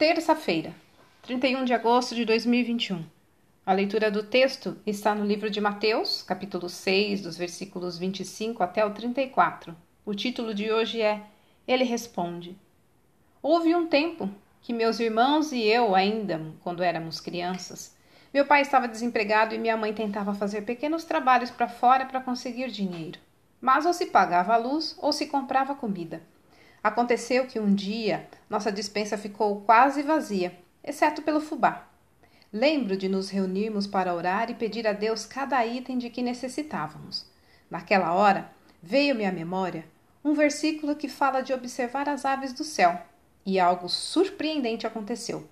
Terça-feira, 31 de agosto de 2021. A leitura do texto está no livro de Mateus, capítulo 6, dos versículos 25 até o 34. O título de hoje é Ele Responde. Houve um tempo que meus irmãos e eu, ainda quando éramos crianças, meu pai estava desempregado e minha mãe tentava fazer pequenos trabalhos para fora para conseguir dinheiro. Mas ou se pagava a luz ou se comprava comida. Aconteceu que um dia nossa dispensa ficou quase vazia, exceto pelo fubá. Lembro de nos reunirmos para orar e pedir a Deus cada item de que necessitávamos. Naquela hora, veio-me à memória um versículo que fala de observar as aves do céu, e algo surpreendente aconteceu.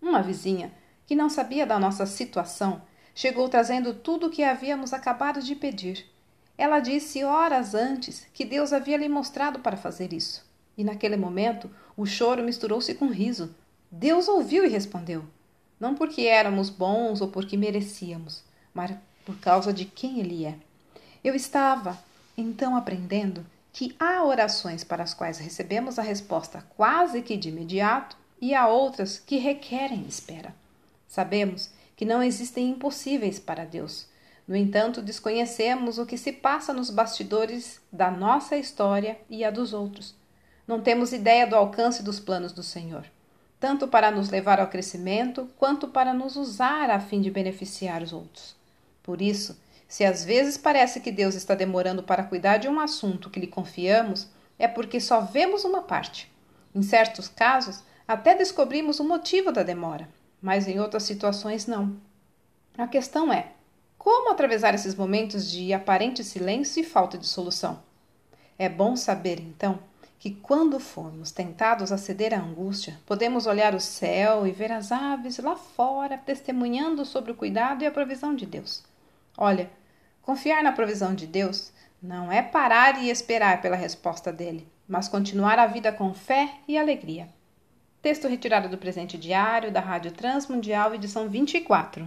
Uma vizinha, que não sabia da nossa situação, chegou trazendo tudo o que havíamos acabado de pedir ela disse horas antes que Deus havia lhe mostrado para fazer isso. E naquele momento o choro misturou-se com riso. Deus ouviu e respondeu. Não porque éramos bons ou porque merecíamos, mas por causa de quem Ele é. Eu estava, então, aprendendo que há orações para as quais recebemos a resposta quase que de imediato e há outras que requerem espera. Sabemos que não existem impossíveis para Deus no entanto, desconhecemos o que se passa nos bastidores da nossa história e a dos outros. Não temos ideia do alcance dos planos do Senhor, tanto para nos levar ao crescimento, quanto para nos usar a fim de beneficiar os outros. Por isso, se às vezes parece que Deus está demorando para cuidar de um assunto que lhe confiamos, é porque só vemos uma parte. Em certos casos, até descobrimos o motivo da demora, mas em outras situações não. A questão é: como atravessar esses momentos de aparente silêncio e falta de solução? É bom saber, então, que quando formos tentados a ceder à angústia, podemos olhar o céu e ver as aves lá fora testemunhando sobre o cuidado e a provisão de Deus. Olha, confiar na provisão de Deus não é parar e esperar pela resposta dele, mas continuar a vida com fé e alegria. Texto retirado do presente diário da Rádio Transmundial, edição 24.